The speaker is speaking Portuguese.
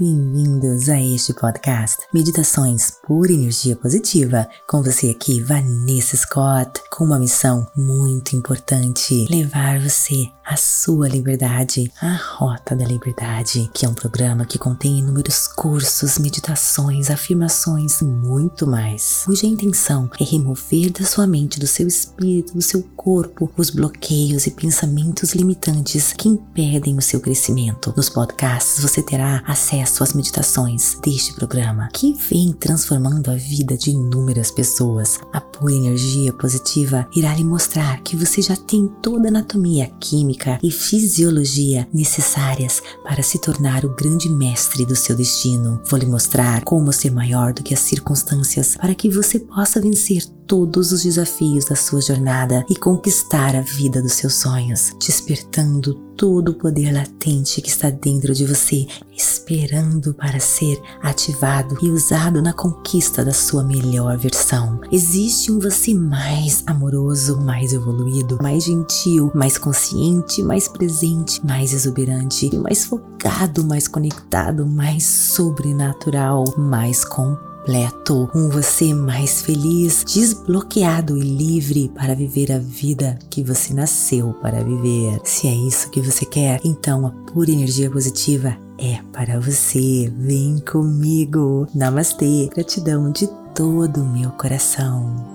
Bem-vindos a este podcast Meditações por Energia Positiva. Com você aqui, Vanessa Scott, com uma missão muito importante: levar você à sua liberdade, à Rota da Liberdade, que é um programa que contém inúmeros cursos, meditações, afirmações e muito mais, cuja intenção é remover da sua mente, do seu espírito, do seu corpo, os bloqueios e pensamentos limitantes que impedem o seu crescimento. Nos podcasts você terá acesso suas meditações deste programa, que vem transformando a vida de inúmeras pessoas. A pura energia positiva irá lhe mostrar que você já tem toda a anatomia, química e fisiologia necessárias para se tornar o grande mestre do seu destino. Vou lhe mostrar como ser maior do que as circunstâncias para que você possa vencer todos os desafios da sua jornada e conquistar a vida dos seus sonhos, despertando todo o poder latente que está dentro de você, esperando para ser ativado e usado na conquista da sua melhor versão. Existe um você mais amoroso, mais evoluído, mais gentil, mais consciente, mais presente, mais exuberante, mais focado, mais conectado, mais sobrenatural, mais completo um você mais feliz, desbloqueado e livre para viver a vida que você nasceu para viver. Se é isso que você quer, então a pura energia positiva é para você. Vem comigo. Namastê. Gratidão de todo o meu coração.